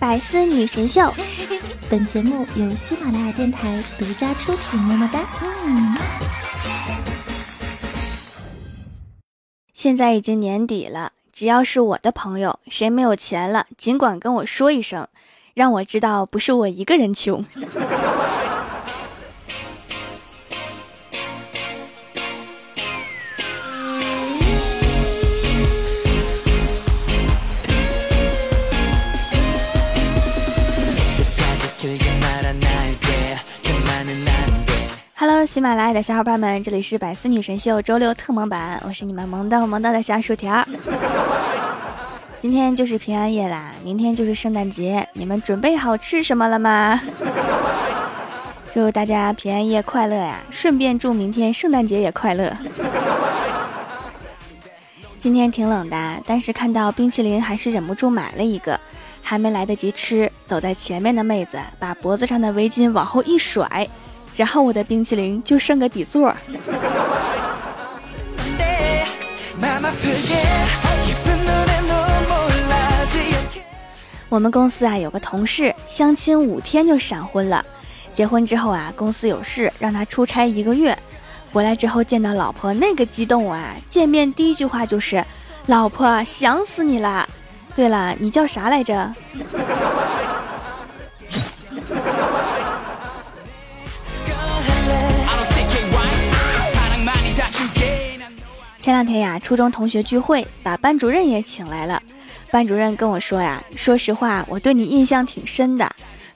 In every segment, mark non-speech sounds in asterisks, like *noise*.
百思女神秀，本节目由喜马拉雅电台独家出品。么么哒。嗯。现在已经年底了，只要是我的朋友，谁没有钱了，尽管跟我说一声，让我知道不是我一个人穷。Hello，喜马拉雅的小伙伴们，这里是百思女神秀周六特萌版，我是你们萌到萌到的小薯条。*laughs* 今天就是平安夜啦，明天就是圣诞节，你们准备好吃什么了吗？祝大家平安夜快乐呀！顺便祝明天圣诞节也快乐。今天挺冷的，但是看到冰淇淋还是忍不住买了一个，还没来得及吃，走在前面的妹子把脖子上的围巾往后一甩。然后我的冰淇淋就剩个底座。我们公司啊有个同事相亲五天就闪婚了，结婚之后啊公司有事让他出差一个月，回来之后见到老婆那个激动啊，见面第一句话就是“老婆想死你了”。对了，你叫啥来着？前两天呀，初中同学聚会，把班主任也请来了。班主任跟我说呀：“说实话，我对你印象挺深的。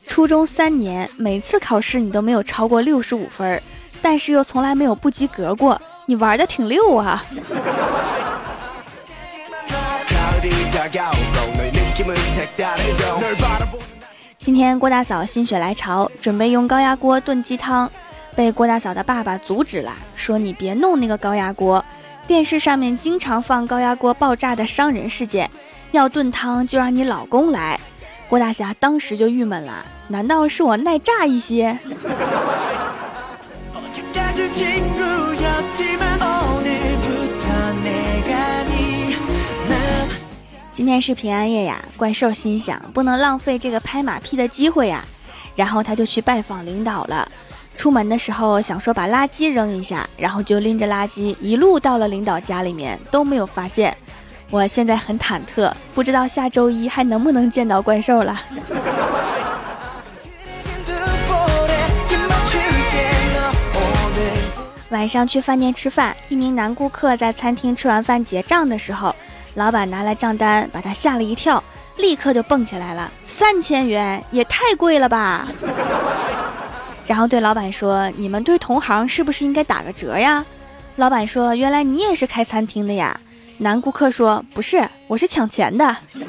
初中三年，每次考试你都没有超过六十五分，但是又从来没有不及格过。你玩的挺溜啊！”今天郭大嫂心血来潮，准备用高压锅炖鸡汤，被郭大嫂的爸爸阻止了，说：“你别弄那个高压锅。”电视上面经常放高压锅爆炸的伤人事件，要炖汤就让你老公来。郭大侠当时就郁闷了，难道是我耐炸一些？今天是平安夜呀，怪兽心想不能浪费这个拍马屁的机会呀，然后他就去拜访领导了。出门的时候想说把垃圾扔一下，然后就拎着垃圾一路到了领导家里面，都没有发现。我现在很忐忑，不知道下周一还能不能见到怪兽了。晚上去饭店吃饭，一名男顾客在餐厅吃完饭结账的时候，老板拿来账单，把他吓了一跳，立刻就蹦起来了：“三千元也太贵了吧！”然后对老板说：“你们对同行是不是应该打个折呀？”老板说：“原来你也是开餐厅的呀。”男顾客说：“不是，我是抢钱的。” *laughs*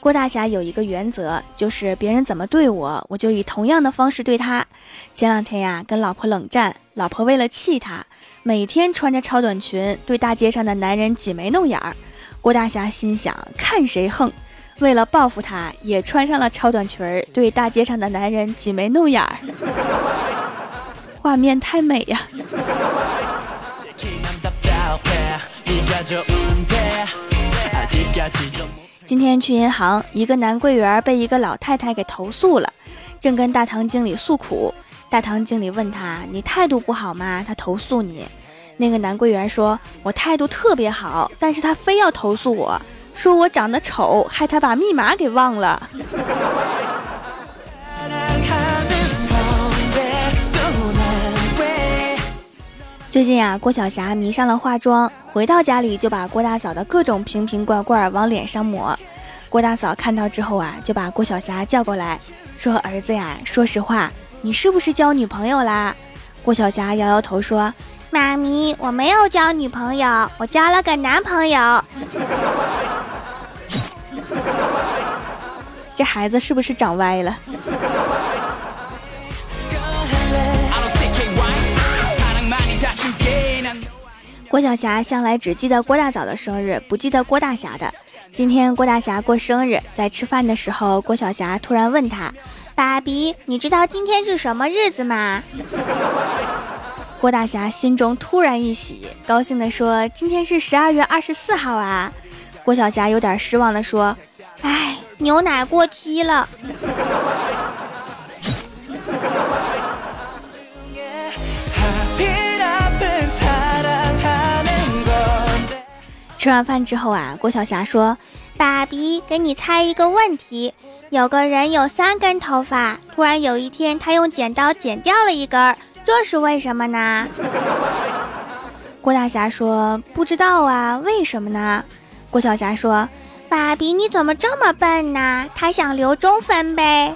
郭大侠有一个原则，就是别人怎么对我，我就以同样的方式对他。前两天呀，跟老婆冷战，老婆为了气他，每天穿着超短裙对大街上的男人挤眉弄眼儿。郭大侠心想：看谁横！为了报复他，也穿上了超短裙儿，对大街上的男人挤眉弄眼儿。*laughs* 画面太美呀！今天去银行，一个男柜员被一个老太太给投诉了，正跟大堂经理诉苦。大堂经理问他：“你态度不好吗？他投诉你。”那个男柜员说：“我态度特别好，但是他非要投诉我，说我长得丑，害他把密码给忘了。*laughs* ”最近呀，郭晓霞迷上了化妆，回到家里就把郭大嫂的各种瓶瓶罐罐往脸上抹。郭大嫂看到之后啊，就把郭晓霞叫过来，说：“儿子呀，说实话，你是不是交女朋友啦？”郭晓霞摇摇头说。妈咪，我没有交女朋友，我交了个男朋友。*laughs* 这孩子是不是长歪了？郭晓霞向来只记得郭大嫂的生日，不记得郭大侠的。今天郭大侠过生日，在吃饭的时候，郭晓霞突然问他：“爸比，你知道今天是什么日子吗？”郭大侠心中突然一喜，高兴地说：“今天是十二月二十四号啊！”郭小霞有点失望地说：“哎，牛奶过期了。”吃完饭之后啊，郭晓霞说：“爸比，给你猜一个问题。有个人有三根头发，突然有一天他用剪刀剪掉了一根，这是为什么呢？”郭大侠说：“不知道啊，为什么呢？”郭晓霞说：“爸比，你怎么这么笨呢？他想留中分呗。”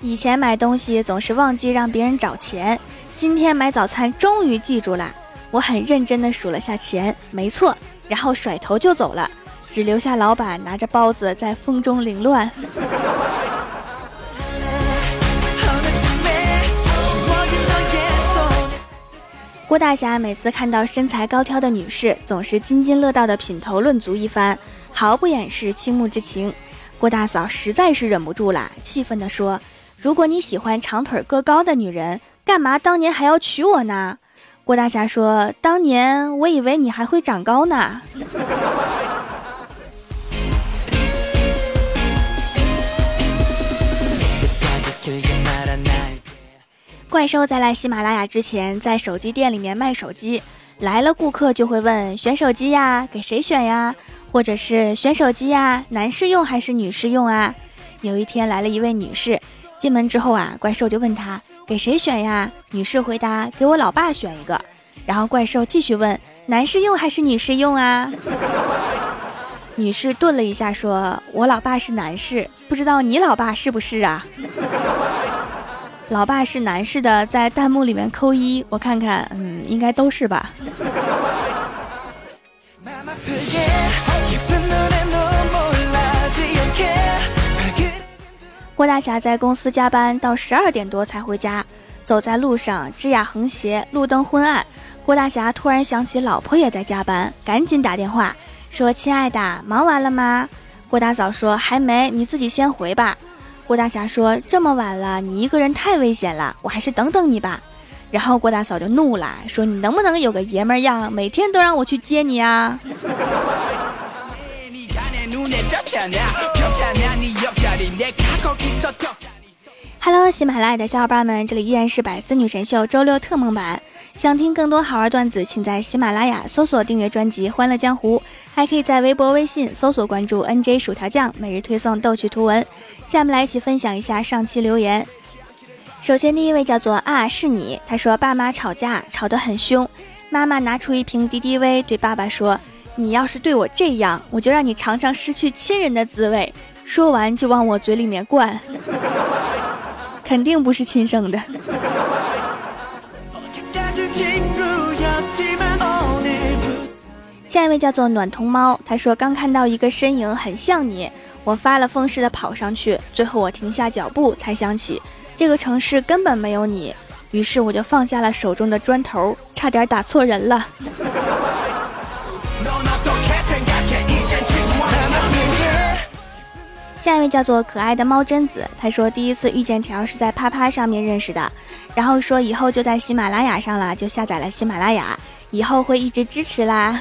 以前买东西总是忘记让别人找钱，今天买早餐终于记住了。我很认真地数了下钱，没错，然后甩头就走了，只留下老板拿着包子在风中凌乱。*laughs* 郭大侠每次看到身材高挑的女士，总是津津乐道的品头论足一番，毫不掩饰倾慕之情。郭大嫂实在是忍不住了，气愤地说。如果你喜欢长腿个高的女人，干嘛当年还要娶我呢？郭大侠说：“当年我以为你还会长高呢。”怪兽在来喜马拉雅之前，在手机店里面卖手机，来了顾客就会问：“选手机呀，给谁选呀？”或者是“选手机呀，男士用还是女士用啊？”有一天来了一位女士。进门之后啊，怪兽就问她给谁选呀？女士回答给我老爸选一个。然后怪兽继续问男士用还是女士用啊？女士顿了一下说：“我老爸是男士，不知道你老爸是不是啊？”老爸是男士的，在弹幕里面扣一，我看看，嗯，应该都是吧。郭大侠在公司加班到十二点多才回家，走在路上，枝桠横斜，路灯昏暗。郭大侠突然想起老婆也在加班，赶紧打电话说：“亲爱的，忙完了吗？”郭大嫂说：“还没，你自己先回吧。”郭大侠说：“这么晚了，你一个人太危险了，我还是等等你吧。”然后郭大嫂就怒了，说：“你能不能有个爷们样，每天都让我去接你啊？” Hello，喜马拉雅的小伙伴们，这里依然是百思女神秀周六特蒙版。想听更多好玩段子，请在喜马拉雅搜索订阅专辑《欢乐江湖》，还可以在微博、微信搜索关注 NJ 薯条酱，每日推送逗趣图文。下面来一起分享一下上期留言。首先，第一位叫做啊是你，他说爸妈吵架吵得很凶，妈妈拿出一瓶敌敌畏对爸爸说。你要是对我这样，我就让你尝尝失去亲人的滋味。说完就往我嘴里面灌，*laughs* 肯定不是亲生的。下一位叫做暖童猫，他说刚看到一个身影很像你，我发了疯似的跑上去，最后我停下脚步才想起这个城市根本没有你，于是我就放下了手中的砖头，差点打错人了。下一位叫做可爱的猫贞子，他说第一次遇见条是在啪啪上面认识的，然后说以后就在喜马拉雅上了，就下载了喜马拉雅，以后会一直支持啦。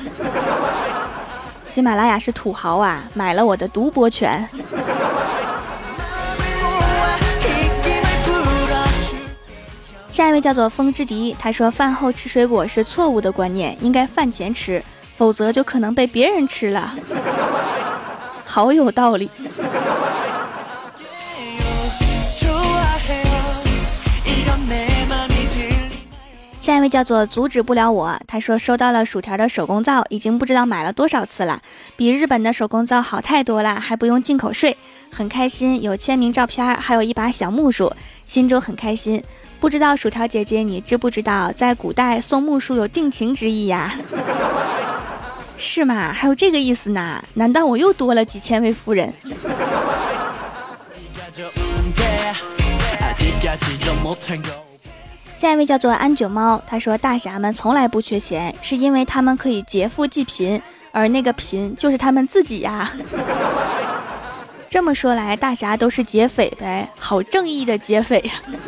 喜马拉雅是土豪啊，买了我的独播权。下一位叫做风之笛，他说饭后吃水果是错误的观念，应该饭前吃，否则就可能被别人吃了。好有道理。下一位叫做阻止不了我，他说收到了薯条的手工皂，已经不知道买了多少次了，比日本的手工皂好太多了，还不用进口税，很开心，有签名照片，还有一把小木梳，心中很开心。不知道薯条姐姐你知不知道，在古代送木梳有定情之意呀？*laughs* 是吗？还有这个意思呢？难道我又多了几千位夫人？*laughs* 下一位叫做安九猫，他说大侠们从来不缺钱，是因为他们可以劫富济贫，而那个贫就是他们自己呀。*laughs* 这么说来，大侠都是劫匪呗，好正义的劫匪呀！*laughs*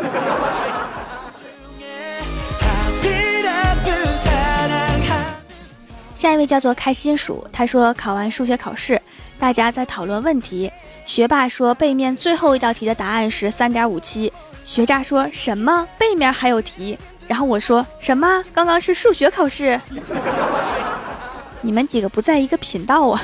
下一位叫做开心鼠，他说考完数学考试，大家在讨论问题。学霸说背面最后一道题的答案是三点五七，学渣说什么背面还有题？然后我说什么？刚刚是数学考试？你们几个不在一个频道啊！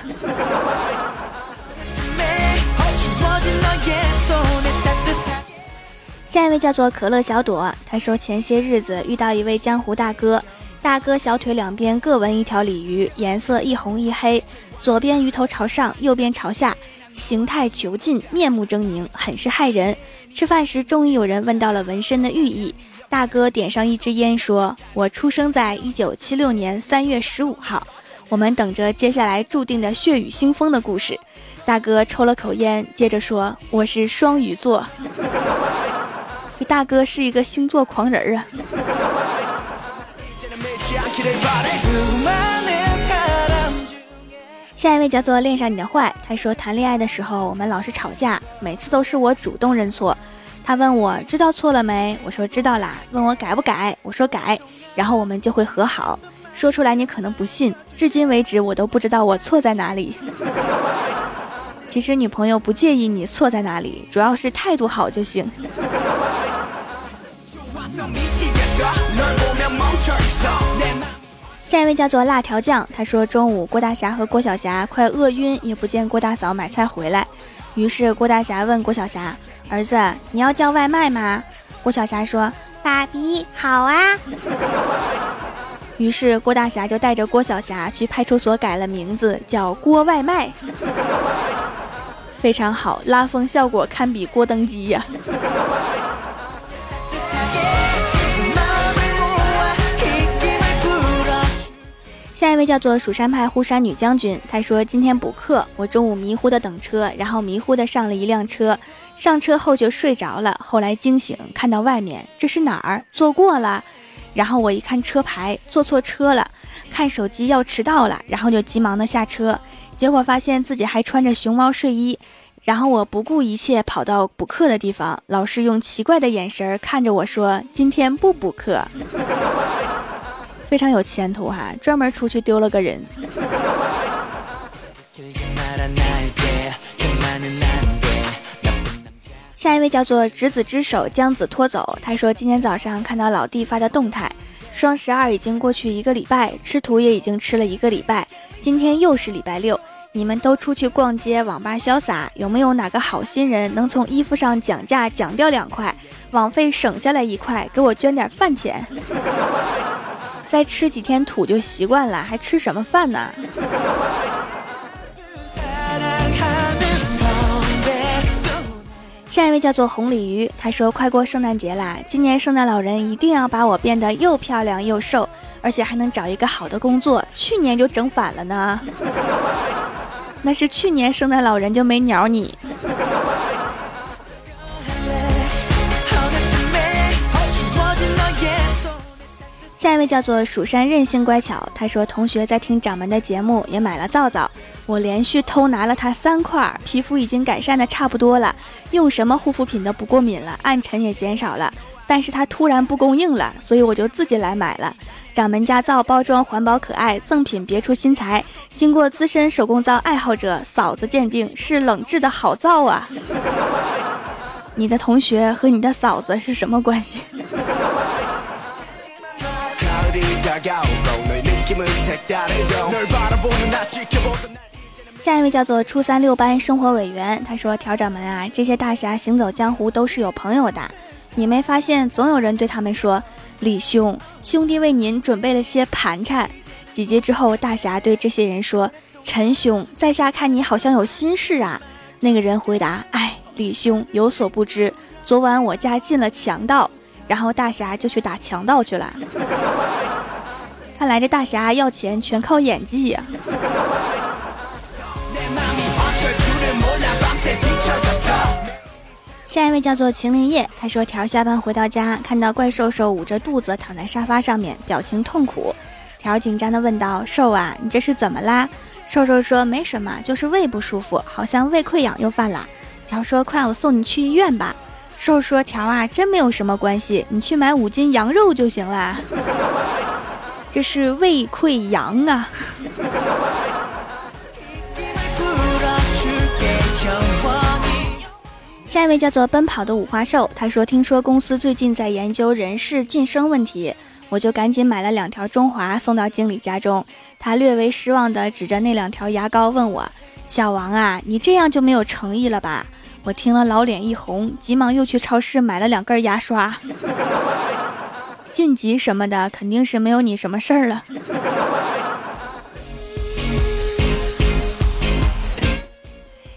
下一位叫做可乐小朵，他说前些日子遇到一位江湖大哥。大哥小腿两边各纹一条鲤鱼，颜色一红一黑，左边鱼头朝上，右边朝下，形态遒劲，面目狰狞，很是骇人。吃饭时，终于有人问到了纹身的寓意。大哥点上一支烟，说：“我出生在一九七六年三月十五号，我们等着接下来注定的血雨腥风的故事。”大哥抽了口烟，接着说：“我是双鱼座。” *laughs* 这大哥是一个星座狂人啊。下一位叫做恋上你的坏，他说谈恋爱的时候我们老是吵架，每次都是我主动认错。他问我知道错了没，我说知道啦。问我改不改，我说改，然后我们就会和好。说出来你可能不信，至今为止我都不知道我错在哪里。*laughs* 其实女朋友不介意你错在哪里，主要是态度好就行。下一位叫做辣条酱，他说中午郭大侠和郭晓霞快饿晕，也不见郭大嫂买菜回来，于是郭大侠问郭晓霞：“儿子，你要叫外卖吗？”郭晓霞说：“爸比，好啊。*laughs* ”于是郭大侠就带着郭晓霞去派出所改了名字，叫郭外卖，*laughs* 非常好，拉风效果堪比郭登基呀。下一位叫做蜀山派护山女将军，她说今天补课，我中午迷糊的等车，然后迷糊的上了一辆车，上车后就睡着了，后来惊醒，看到外面这是哪儿？坐过了，然后我一看车牌，坐错车了，看手机要迟到了，然后就急忙的下车，结果发现自己还穿着熊猫睡衣，然后我不顾一切跑到补课的地方，老师用奇怪的眼神看着我说，今天不补课。非常有前途哈，专门出去丢了个人。下一位叫做执子之手，将子拖走。他说今天早上看到老弟发的动态，双十二已经过去一个礼拜，吃土也已经吃了一个礼拜，今天又是礼拜六，你们都出去逛街、网吧潇洒，有没有哪个好心人能从衣服上讲价讲掉两块，网费省下来一块，给我捐点饭钱？再吃几天土就习惯了，还吃什么饭呢？下一位叫做红鲤鱼，他说：“快过圣诞节啦，今年圣诞老人一定要把我变得又漂亮又瘦，而且还能找一个好的工作。去年就整反了呢，*laughs* 那是去年圣诞老人就没鸟你。”下一位叫做蜀山任性乖巧，他说同学在听掌门的节目，也买了皂皂，我连续偷拿了他三块，皮肤已经改善的差不多了，用什么护肤品都不过敏了，暗沉也减少了，但是他突然不供应了，所以我就自己来买了。掌门家皂包装环保可爱，赠品别出心裁，经过资深手工皂爱好者嫂子鉴定，是冷制的好皂啊！*laughs* 你的同学和你的嫂子是什么关系？下一位叫做初三六班生活委员，他说：“调掌门啊，这些大侠行走江湖都是有朋友的，你没发现总有人对他们说，李兄，兄弟为您准备了些盘缠。几集之后，大侠对这些人说：陈兄，在下看你好像有心事啊。那个人回答：哎，李兄有所不知，昨晚我家进了强盗，然后大侠就去打强盗去了。”看来这大侠要钱全靠演技呀！下一位叫做秦灵叶，他说条下班回到家，看到怪兽兽捂着肚子躺在沙发上面，表情痛苦。条紧张的问道：“兽啊，你这是怎么啦？”兽兽说没什么，就是胃不舒服，好像胃溃疡又犯了。条说快，我送你去医院吧。兽说条啊，真没有什么关系，你去买五斤羊肉就行了。这是胃溃疡啊。下一位叫做奔跑的五花兽，他说：“听说公司最近在研究人事晋升问题，我就赶紧买了两条中华送到经理家中。他略微失望地指着那两条牙膏问我：‘小王啊，你这样就没有诚意了吧？’我听了老脸一红，急忙又去超市买了两根牙刷。晋级什么的肯定是没有你什么事儿了。”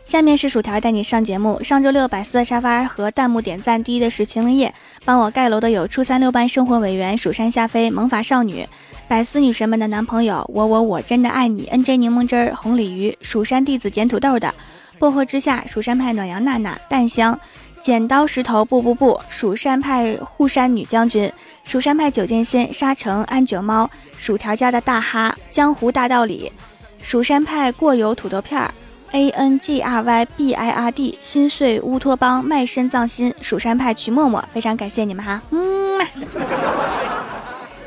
下面是薯条带你上节目。上周六百思的沙发和弹幕点赞第一的是晴灵叶，帮我盖楼的有初三六班生活委员蜀山夏飞萌法少女，百思女神们的男朋友我我我真的爱你 N J 柠檬汁儿红鲤鱼蜀山弟子捡土豆的薄荷之下蜀山派暖阳娜娜淡香剪刀石头布不不蜀山派护山女将军蜀山派九剑仙沙城安九猫薯条家的大哈江湖大道理蜀山派过油土豆片儿。a n g r y b i r d 心碎乌托邦卖身葬心蜀山派曲默默，非常感谢你们哈，嗯，